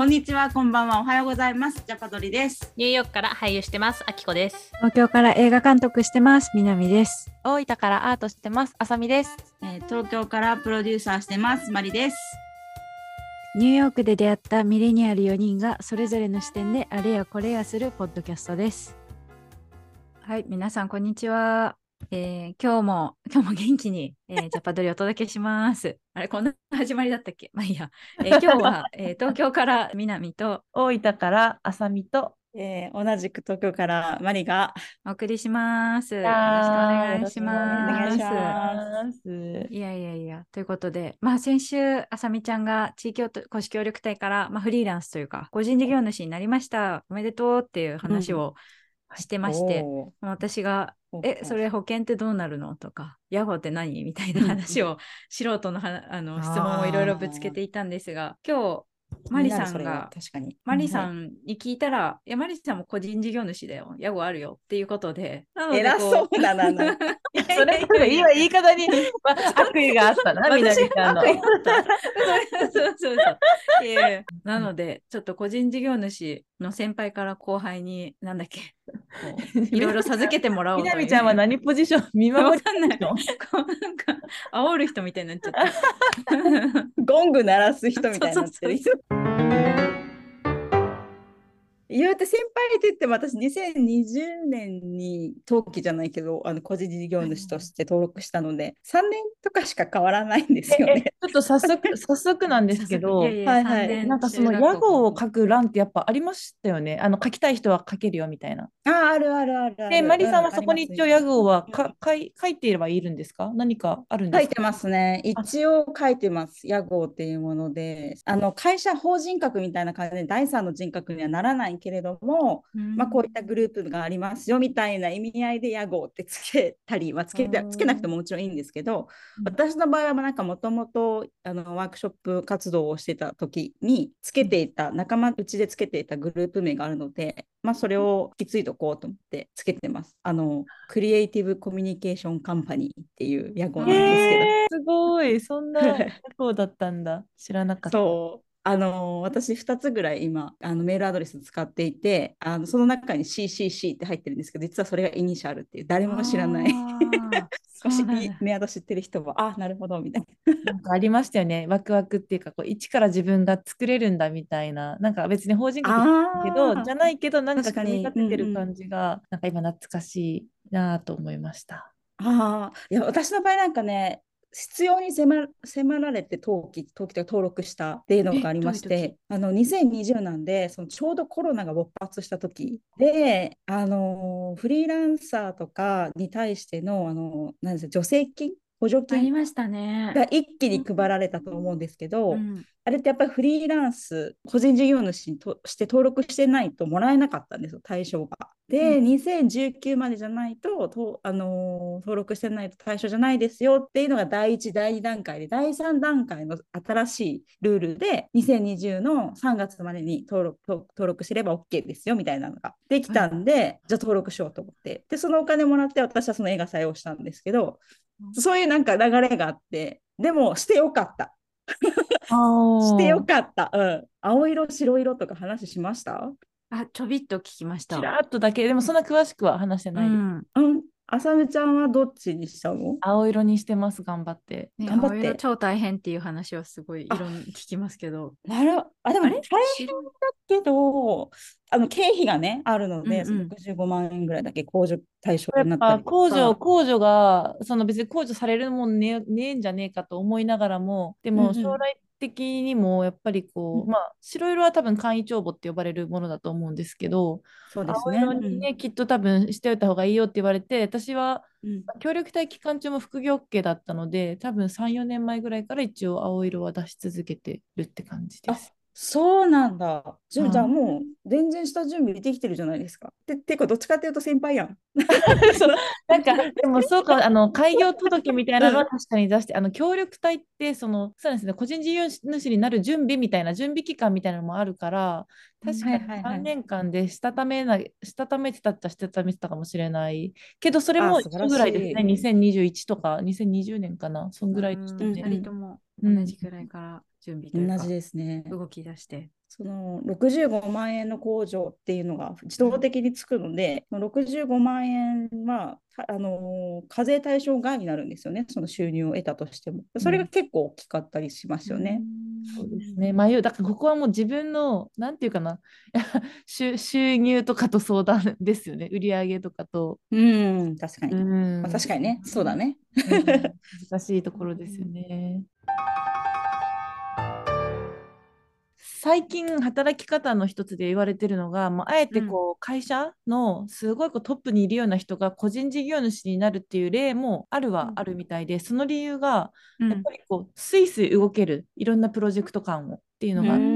こんにちは、こんばんは、おはようございます。ジャパドリです。ニューヨークから俳優してます、あきこです。東京から映画監督してます。南です。大分からアートしてます。あさみです。えー東京からプロデューサーしてます、マリです。ニューヨークで出会ったミレニアル4人がそれぞれの視点であれやこれやするポッドキャストです。はい、皆さんこんにちは。えー今日も今日も元気に、えージャパドリをお届けします。あれこんな始まりだったっけ？まあいいや。えー今日は、えー東京から南と大分からあさみと。えー同じく東京からマリがお送りします。よろしくお願いします。いします。いやいやいや、ということで、まあ先週、あさみちゃんが地域おと公式協力隊から、まあ、フリーランスというか、個人事業主になりました。おめでとうっていう話をしてまして、私が、おえ、それ保険ってどうなるの？とか、ヤホーって何？みたいな話を、素人のはあの質問をいろいろぶつけていたんですが、今日、マリさんが、確かに。マリさうんんに聞いたら、いや、マリさんも個人事業主だよ。ヤゴあるよっていうことで、偉こそうだな。それ今言い方に、まあ、悪意があったな、みなみちゃんの。そうそうそう。なので、ちょっと個人事業主の先輩から後輩に、なんだっけ、いろいろ授けてもらおう。みなみちゃんは何ポジション見守り？ない。このうなんか、煽る人みたいになっちゃった。ゴング鳴らす人みたいになってる人。言うて先輩って言っても私2020年に登記じゃないけどあの個人事業主として登録したので3年とかしか変わらないんですよえね。ちょっと早速、早速なんですけど、はいはいなんかその屋号を書く欄ってやっぱありましたよね。あの書きたい人は書けるよみたいな。ああるあるあるある。で、マリさんはうそこに一応屋号はか書い書いていればいるんですか？何かあるんですか？書いてますね。一応書いてます。屋号っていうもので、あの会社法人格みたいな感じで第三の人格にはならないけれども、まあ、こういったグループがありますよみたいな意味合いで屋号ってつけたり、まあ、つけてうんつけなくてももちろんいいんですけど、うん私の場合はまあなんかもともとあのワークショップ活動をしてた時につけていた仲間内でつけていたグループ名があるので、まあ、それを引き継いどこうと思ってつけてます。あのクリエイティブコミュニケーションカンパニーっていう屋号なんですけど。えーすごい、そんな屋号だったんだ。知らなかった。そうあの私2つぐらい今あのメールアドレス使っていてあのその中に CCC って入ってるんですけど実はそれがイニシャルっていう誰も知らない。少しメアド知ってる人はあなるほどみたいな。なんかありましたよね。ワクワクっていうか、こう一から自分が作れるんだみたいな。なんか別に法人格だけど、じゃないけど、なんか組み立ててうんうん。る感じが、なんか今懐かしいなと思いました。あー。いや私の場合なんかね必要に迫迫られて登記登記というか登録したっていうのがありましてあの2020なんでそのちょうどコロナが勃発した時であのフリーランサーとかに対してのあのなんですか助成金？補助金？ありましたね。が一気に配られたと思うんですけど、うんあれってやっぱりフリーランス個人事業主として登録してないともらえなかったんですよ対象が。で、う2019までじゃないとと、あのー登録してないと対象じゃないですよっていうのが第1第2段階で第3段階の新しいルールで2020の3月までに登録と登録すれば OK ですよみたいなのができたんで、じゃあ登録しようと思ってでそのお金もらって私はその映画採用したんですけど、そういうなんか流れがあってでもしてよかった。してよかった。うん。青色、白色とか話しました？あ、ちょびっと聞きました。ちらっとだけ、でもそんな詳しくは話してうないです。ん。うん。あさみちゃんはどっちにしたの？青色にしてます、頑張って。ね、頑張って青色超大変っていう話はすごいいろんな聞きますけど。なるあ、でもあれ？大変だけど、あの経費がね、あるので、うんうん65万円ぐらいだけ控除対象になったりと控除、か。控除が、その別に控除されるもんねねえんじゃねえかと思いながらも、でうんうんも将来的にもやっぱりこう、うんまあ、白色は多分簡易帳簿って呼ばれるものだと思うんですけど、そうですね。青色にね、きっと多分しておいた方がいいよって言われて、私はうん協力隊期間中も副業 OK だったので、多分3、4年前ぐらいから一応青色は出し続けてるって感じです。そうなんだ。じゃうんじゃあもう全然下準備できてるじゃないですか。ててかどっちかっていうと先輩やん。そうなんか、でもそうか、あの、開業届みたいなのは確かに出して、あの、協力隊って、その、そうですね、個人事業主になる準備みたいな、準備期間みたいなのもあるから、確かにはいはいはい3年間でしたためな、したためてたっちゃしたためてたかもしれない。けど、それも一あ素晴らしい緒ぐらいですね、2021とか、2020年かな、そんぐらいでしたうんね。二人とも。うん同じくらいから準備というか同じですね。動き出して。その65万円の控除っていうのが自動的につくので、その65万円はたあのー課税対象外になるんですよね、その収入を得たとしても。それが結構大きかったりしますよね。そうですね。迷う。だからここはもう自分の、なんていうかな、収収入とかと相談ですよね。売上とかと。うん、確かに。うんまあ、確かにね、そうだね。うん難しいところですよね。最近働き方の一つで言われてるのが、まあ、あえてこう会社のすごいこうトップにいるような人が個人事業主になるっていう例もあるはあるみたいで、その理由がやっぱりこうスイスイ動けるいろんなプロジェクト間をっていうのがあって、う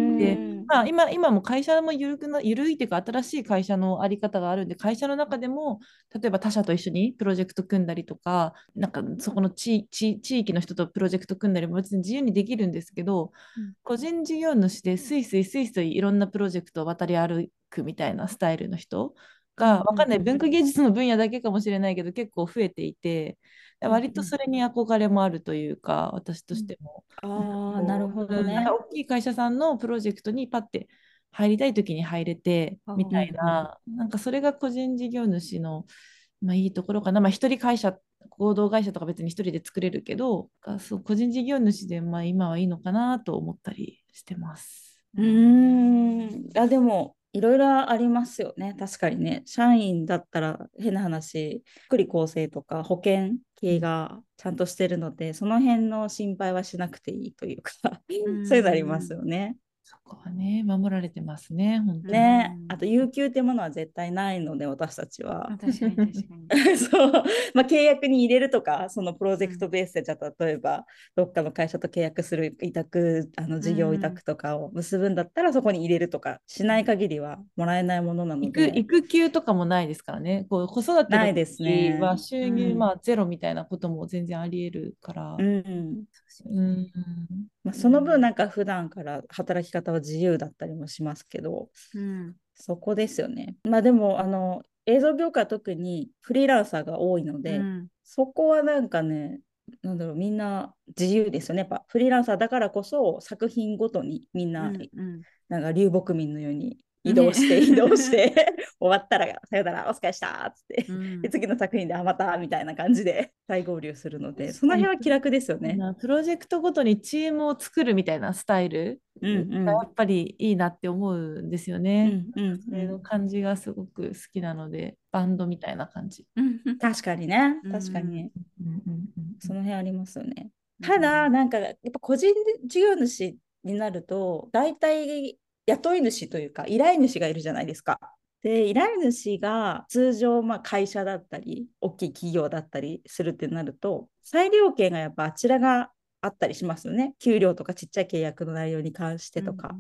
んまあ、今今も会社も緩くな緩いっていうか新しい会社のあり方があるんで会社の中でも例えば他社と一緒にプロジェクト組んだりとかなんかそこの地地地域の人とプロジェクト組んだりも別に自由にできるんですけど、うん。個人事業主でスイスイスイスイいろんなプロジェクトを渡り歩くみたいなスタイルの人がわかんない。文化芸術の分野だけかもしれないけど結構増えていて割とそれに憧れもあるというか私としても。ああ、なるほどね。大きい会社さんのプロジェクトにパッて入りたい時に入れてみたいな、なんかそれが個人事業主の、まあ、いいところかな。まあ、一人会社、合同会社とか別に一人で作れるけど、がそう個人事業主でまあ今はいいのかなと思ったりしてます。うーん。あ、でも、いろいろありますよね。確かにね。社員だったら変な話、福利厚生とか保険系がちゃんとしてるので、その辺の心配はしなくていいというか、うん そういうのありますよね。そこはね、守られてますね、本当ねあと、有給ってものは絶対ないので、私たちはあ。確かに確かに。そう、まあ、契約に入れるとか、そのプロジェクトベースで、じゃあ例えば、どっかの会社と契約する委託、あの事業委託とかを結ぶんだったら、そこに入れるとかしない限りはもらえないものなの育で。育休とかもないですからね。こう子育てのないですね時は収入、うんまあゼロみたいなことも全然あり得るから。うんうんまあ、その分、なんか普段から働き方は自由だったりもしますけど、うん。そこですよね。まあでも、あの、映像業界は特にフリーランサーが多いので、うんそこはなんかね、なんだろう、みんな自由ですよね。やっぱフリーランサーだからこそ作品ごとにみんな、うんうんなんか流木民のように移動して、移動して、終わったらさよなら、お疲れしたっつって、うん。で次の作品で、あ、またみたいな感じで再合流するので、その辺は気楽ですよね。な。プロジェクトごとにチームを作るみたいなスタイルがやっぱりいいなって思うんですようね。んうん。それのうん感じがすごく好きなので、バンドみたいな感じ。うん確かにね、うん。確かに、その辺ありますよね。ただ、なんか、やっぱ個人事業主になると、大体雇い主というか、依頼主がいるじゃないですか。で、依頼主が通常、まあ、会社だったり、大きい企業だったりするってなると、裁量権がやっぱあちらがあったりしますよね。給料とかちっちゃい契約の内容に関してとか。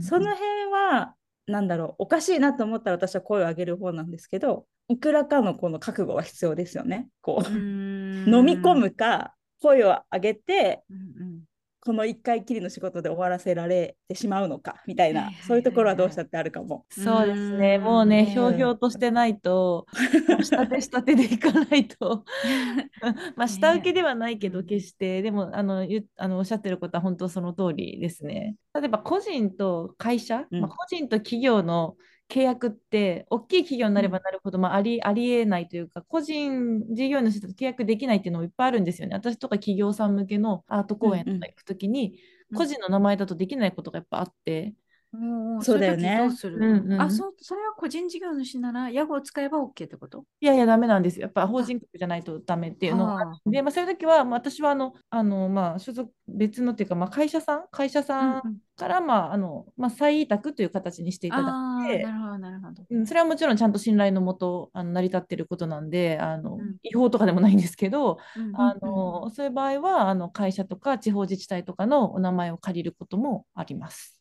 その辺は、なんだろう、おかしいなと思ったら私は声を上げる方なんですけど、いくらかのこの覚悟は必要ですよね。こう、飲み込むか、声を上げて、うんうんこの一回きりの仕事で終わらせられてしまうのかみたいなそういうところはどうしたってあるかも。そうですね。うんもうね、うんひょうひょうとしてないと、下手下手でいかないと、まあ、下請けではないけど、決して、でも、あの、ゆあのおっしゃってることは本当その通りですね。例えば、個人と会社、うんまあ、個人と企業の契約って、大きい企業になればなるほど、まあ、あり、ありえないというか、個人事業主と契約できないっていうのもいっぱいあるんですよね。私とか企業さん向けのアート公演とか行くときに、うん。個人の名前だとできないことがやっぱあって、おーそうだよね。ううんうん。あ、そ、それは個人事業主なら、屋号を使えば OK ってこと？いやいや、ダメなんですよ。やっぱ法人格じゃないとダメっていうので、まあ、そういう時は、まあ、私はあの、あのまあ、所属、別のっていうか、まあ、会社さん、会社さんうんうん。から、まああのまあ、再委託という形にしていただいて。な、るほど、なるほど。うん、それはもちろんちゃんと信頼のもとあの成り立っていることなんであの、うん。違法とかでもないんですけど、うん。あのそういう場合はあの会社とか地方自治体とかのお名前を借りることもあります。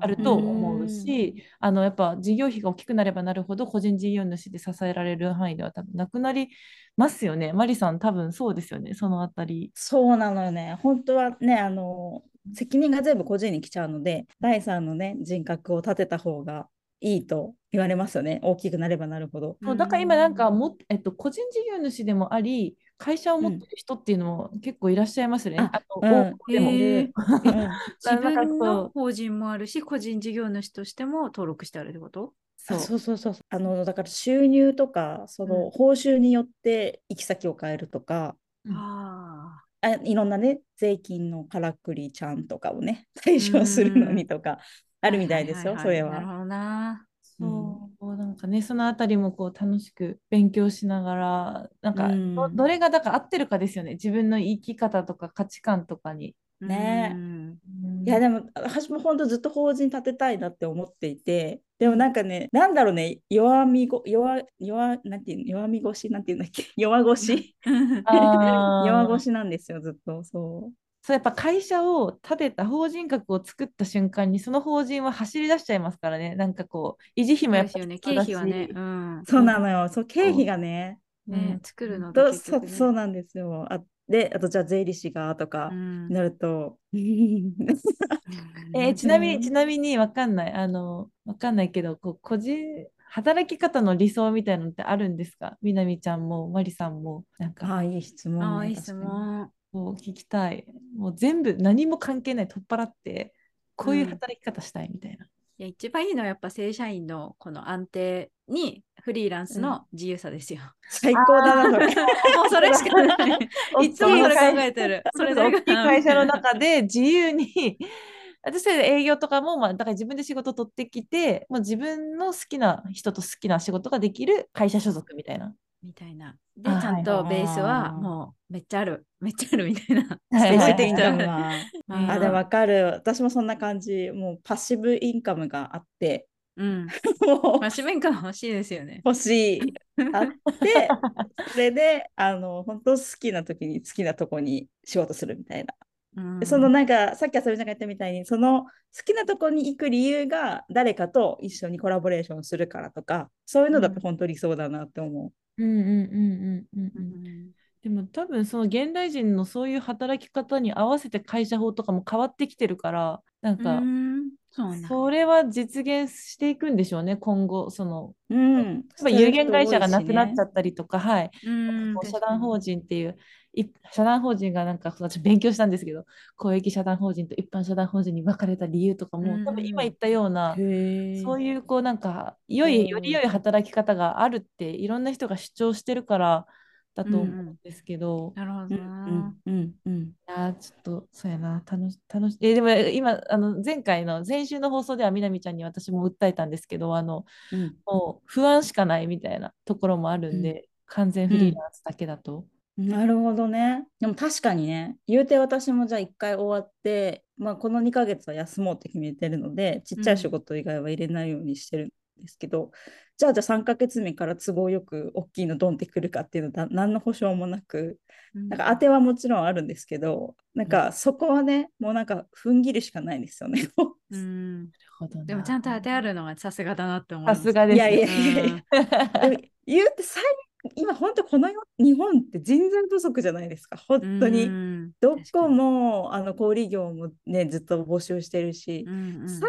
あると思うし、あのやっぱ事業費が大きくなればなるほど個人事業主で支えられる範囲では多分なくなりますよね。マリさん多分そうですよね、そのあたり。そうなのよね。本当はね、あの、責任が全部個人に来ちゃうので、第三のね、人格を立てた方がいいと言われますよね。大きくなればなるほど。そうだから今なんかも、えっと、個人事業主でもあり会社を持ってる人っていうのも結構いらっしゃいますね。ああうん。の、大手も。へー。うん。自分のう。法人もあるし、個人事業主としても登録してあるってこと？そう。あそうそうそうあのだから収入とかそのうん。報酬によって行き先を変えるとか、うん。ああいろんなね税金のからくりちゃんとかをね対象するのにとかああ。るみたいですよ、それは。なるほどな。そう、なんかね、そのあたりもこう楽しく勉強しながら、なんかうん。ど、どれがだから合ってるかですよね。自分の生き方とか価値観とかに。ね。うん。いやでも私も本当ずっと法人立てたいなって思っていて。でもなんかねなんだろうね。弱みご弱弱なんていうの？弱み腰なんていうんだっけ？弱腰 弱腰なんですよずっと。そうそうやっぱ会社を立てた法人格を作った瞬間にその法人は走り出しちゃいますからね。なんかこう維持費もやっぱそうですよね。経費はね。しうん。そうなのよ。そう経費がね。ね、作るのね。そうそうなんですよ。あであとじゃあ税理士がとかうん。なると、えーちなみうんにちなみにわかんない。あのわかんないけどこう個人働き方の理想みたいなのってあるんですか？みなみちゃんもまりさんもなんか。ああいい質問、ね、ああ、いい質問。こう聞きたいもう全部何も関係ない取っ払ってこういううん働き方したいみたいな、いや一番いいのはやっぱ正社員のこの安定にフリーランスの自由さですよ。最高だなそれもうそれしかない。いつもそれ考えてる。それだけ大きい会社の中で 自由に私たち営業とかも、まあ、だから自分で仕事取ってきて、もう自分の好きな人と好きな仕事ができる会社所属みたいな。みたいな。で、あちゃんとベースはもうめっちゃある。めっちゃあるみたいな。はいはいはい あ、でもわかる。私もそんな感じ。もうパッシブインカムがあって、うん。もうまあ、紙面感欲しいですよね。欲しい。あって、それで、あの、本当好きな時に好きなとこに仕事するみたいな。うんでそのなんか、さっきあさみちゃんが言ったみたいに、その好きなとこに行く理由が誰かと一緒にコラボレーションするからとか、そういうのだと本当理想だなって思うんうんうんうんうんううん。んでも多分その現代人のそういう働き方に合わせて会社法とかも変わってきてるから、なんかうんそれは実現していくんでしょうね、今後。そのう。うん。有限会社がなくなっちゃっったりとか、はい。うん社団法人っていう、い社団法人がなんか私勉強したんですけど、公益社団法人と一般社団法人に分かれた理由とかも、うん多分今言ったような、へそうう。いうこうなんか良い、より良い働き方があるっていろんな人が主張してるからだと思うんですけど、なるほうどな。んうんうん。いやーちょっとそうやな、楽し、楽し、えでも今、あの前回の、先週の放送ではみなみちゃんに私も訴えたんですけど、あの、うんもう不安しかないみたいなところもあるんで、完全フリーランスだけだと。なるほどね。でも確かにね、言うて私もじゃあ一回終わって、まあ、この2ヶ月は休もうって決めてるので、ちっちゃい仕事以外は入れないようにしてるんですけど、じゃあじゃあ3ヶ月目から都合よく大きいのドンってくるかっていうのは何の保証もなく、なんか当てはもちろんあるんですけど、なんかそこはね、もうなんか踏ん切るしかないですよね。うん。なるほどなでもちゃんと当てあるのがさすがだなって思います。さすがです。いやいやいやいや言うて最今本当この世日本って人材不足じゃないですか、本当に。うん。どこもあの小売業もねずっと募集してるし。う、んうん。最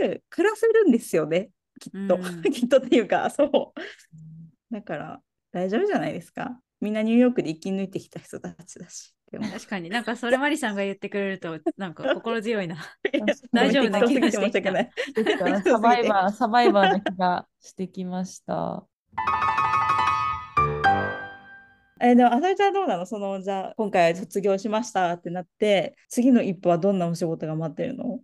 悪暮らせるんですよね。きっと、うん。きっとっていうかそう。だから大丈夫じゃないですか。みんなニューヨークで生き抜いてきた人たちだし。でも。確かに。なんかそれマリさんが言ってくれるとなんか 心強いな。大丈夫な気がしてきた。サバイバー、サバイバーな気がしてきました。えでもあさみちゃんどうなの？そのじゃあ今回卒業しましたってなって次の一歩はどんなお仕事が待ってるの？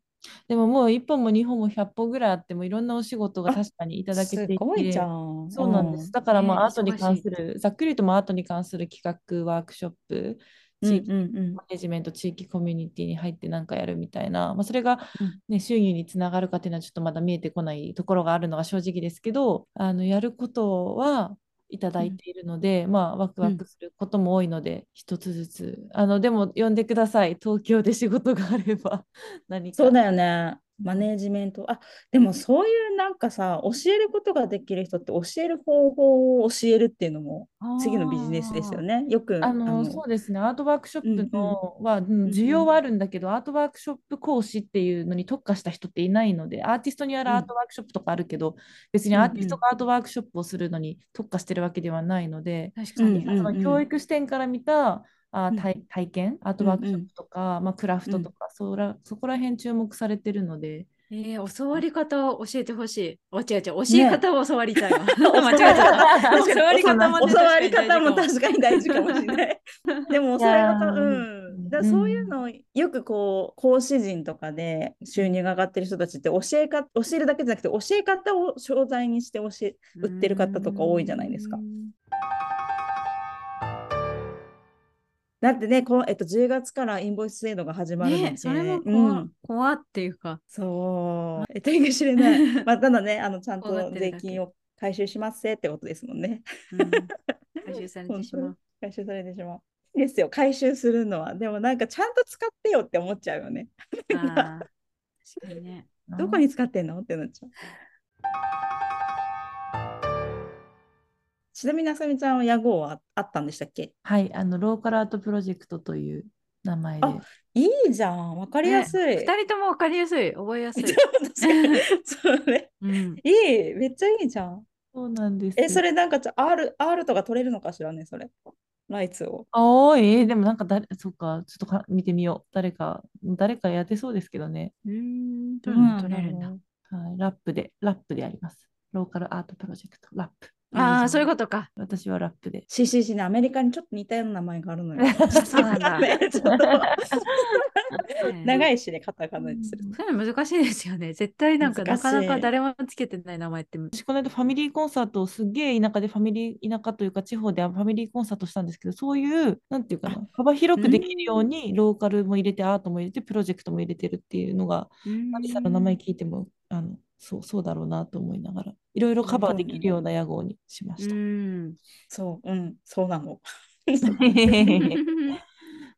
でももう1本も2本も100本ぐらいあってもいろんなお仕事が確かにいただけていてすごいじゃん。そうなんです。だからまあねアートに関する、ざっくり言うとまあアートに関する企画、ワークショップ、うん地域うん。うんマネジメント、地域コミュニティに入ってなんかやるみたいな、まあ、それが、うん。ね、収入につながるかっていうのはちょっとまだ見えてこないところがあるのが正直ですけど、あのやることはいただいているので、まあワクワクすることも多いので、一つずつ。あのでも呼んでください。東京で仕事があれば 何か。そうだよねマネージメント。あ、でもそういうなんかさ、教えることができる人って教える方法を教えるっていうのも次のビジネスですよね。よく、あの、そうですね。アートワークショップのは、うん需要はあるんだけど、アートワークショップ講師っていうのに特化した人っていないので、アーティストにあるアートワークショップとかあるけど、別にアーティストがアートワークショップをするのに特化してるわけではないので、確かに。その教育視点から見たあ体体験、アートワークショップとか、まあ、クラフトとか、そらそこら辺注目されてるので。えー、教わり方を教えてほしい。お違う違う、教え方を教わりたいわ。間違えた。教わり方も教わり方も確かに大事かもしれない。でも教わり方、うん。だそういうのをよくこう講師陣とかで収入が上がってる人たちって教えか教えるだけじゃなくて教え方を商材にして教え売ってる方とか多いじゃないですか。だってね、こうえっと、10月からインボイス制度が始まるので、ね、それも怖,、うん、怖っていうか。そう。えっと、いいかしれない。まあ、ただね、あのちゃんと税金を回収しますってことですもんね。うん、回収されてしまう。回収されてしまう。ですよ、回収するのは。でもなんかちゃんと使ってよって思っちゃうよね。あ確かにね。どこに使ってんの？ってなっちゃう。ちなみにあさみちゃんは屋号はあったんでしたっけ？はい、あのローカルアートプロジェクトという名前で。いいじゃん、わかりやすい。二、人ともわかりやすい、覚えやすい。そうね、うん、いい、めっちゃいいじゃん。そうなんです。え、それなんかちょ R、R とか取れるのかしらね、それ。ライツを。ああ、えー、でもなんか誰、そっか、ちょっとか見てみよう。誰か、誰かやってそうですけどね。うん、取れるんだ。はい、ラップで、ラップでやります。ローカルアートプロジェクト、ラップ。ああ、そういうことか。私はラップで。CCC ね、アメリカにちょっと似たような名前があるのよ。そうなんだ。長い しね、カタカナにする。そういうの難しいですよね。絶対なんかなかなか誰もつけてない名前って。私、この間ファミリーコンサートをすげえ田舎でファミリー、田舎というか地方でファミリーコンサートしたんですけど、そういう、なんていうかな、幅広くできるように、ローカルも入れて、アートも入れて、プロジェクトも入れてるっていうのが、マリさんの名前聞いても、あの、そうそうだろうなと思いながらいろいろカバーできるような屋号にしました。うん、そううんそうなの。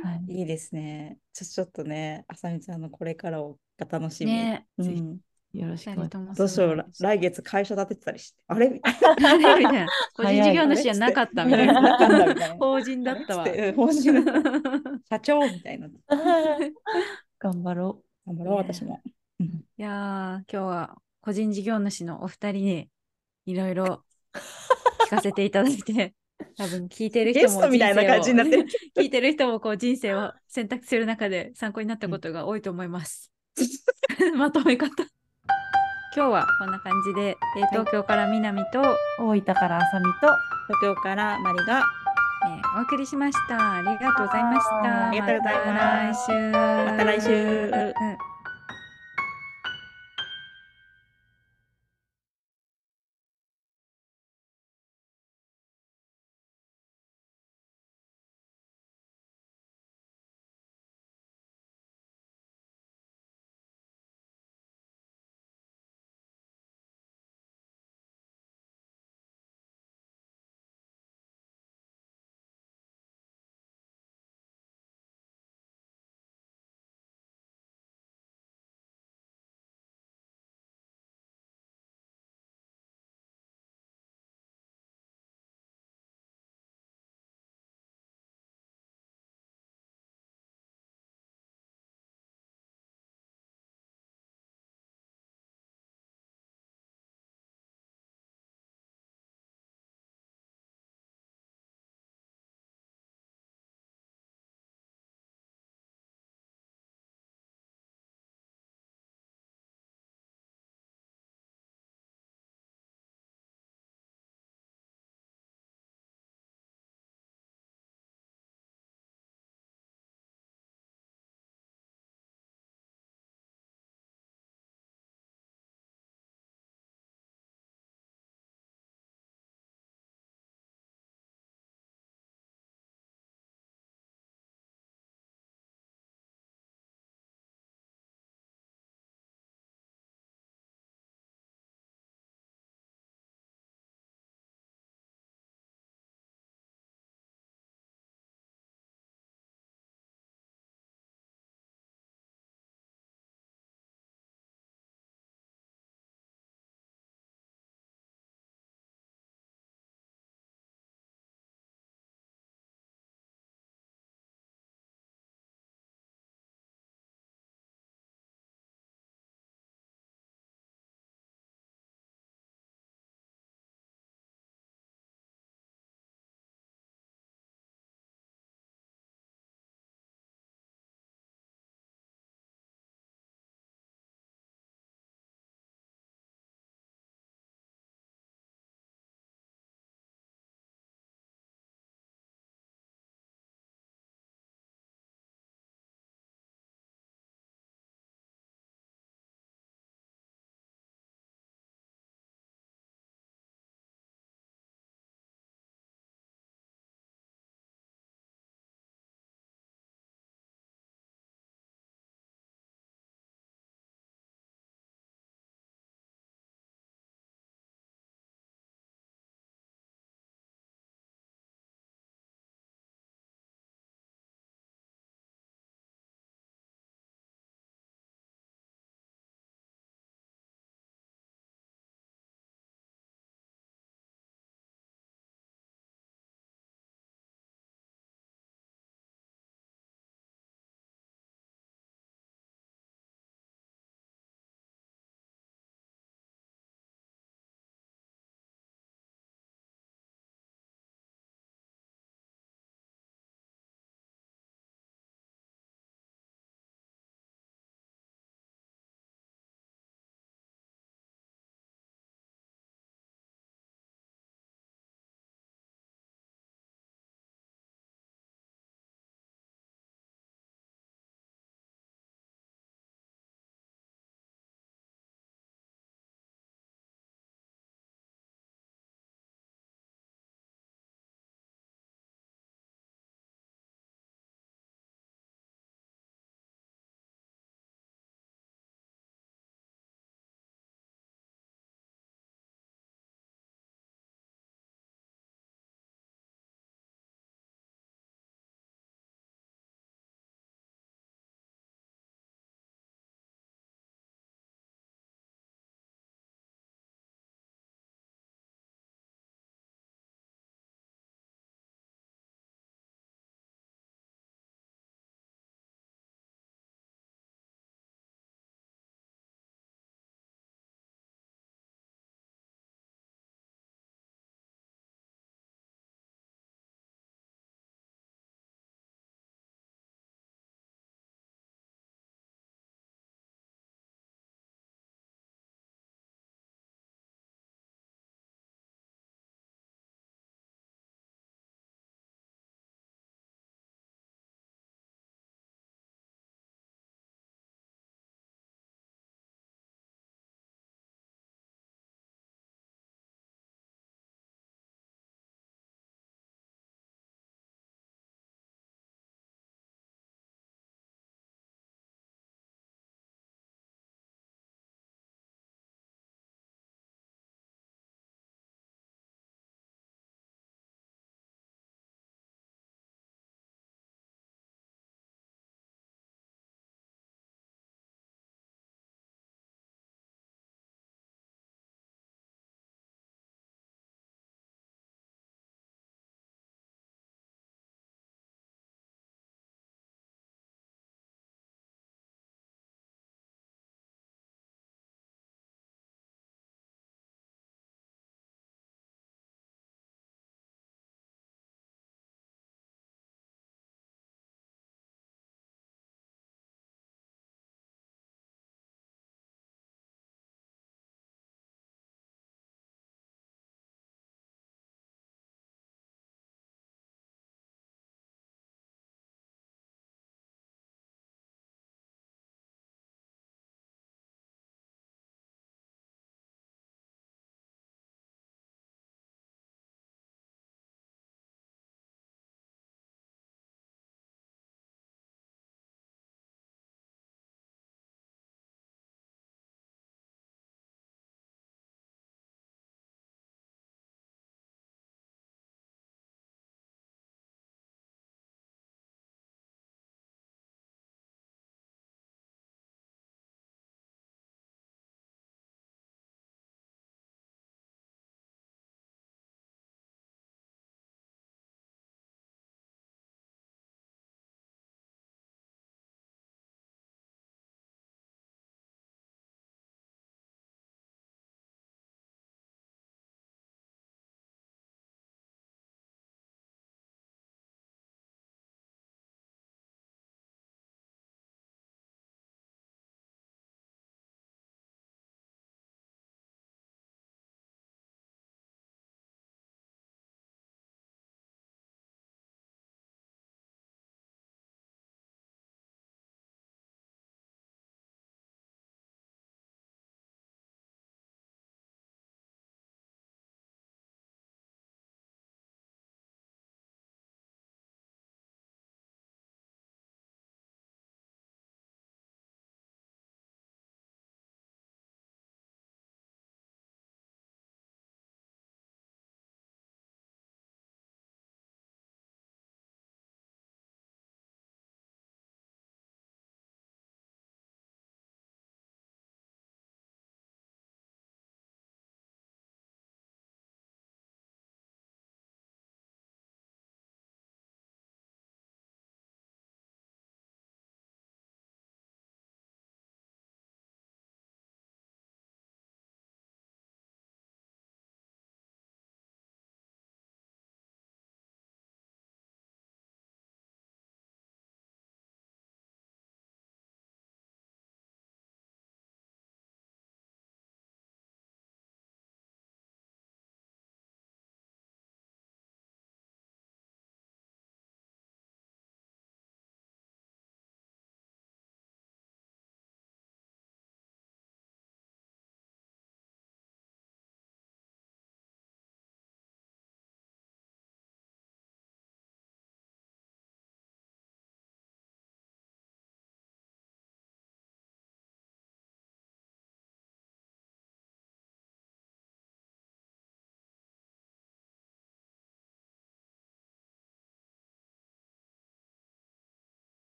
はい、いいですね。ちょちょっとね、あさみちゃんのこれからをが楽しみ。ね、うん、よろしくお願いします。どうしよう、来月会社立ててたりして。あれ？個人事業主じゃなかったみたいな。法人だったわ。法人 社長みたいな。頑張ろう。頑張ろう、私も。いや今日は個人事業主のお二人にいろいろ聞かせていただいて、多分聞いてる人もみたいな感じになってる。聞いてる人もこう人生を選択する中で参考になったことが多いと思います。まとめ方。今日はこんな感じで、えー、東京から南と、大分からあさみと東京からマリが、えー、お送りしました。ありがとうございました。ありがとうございます。また来週。また来週。うん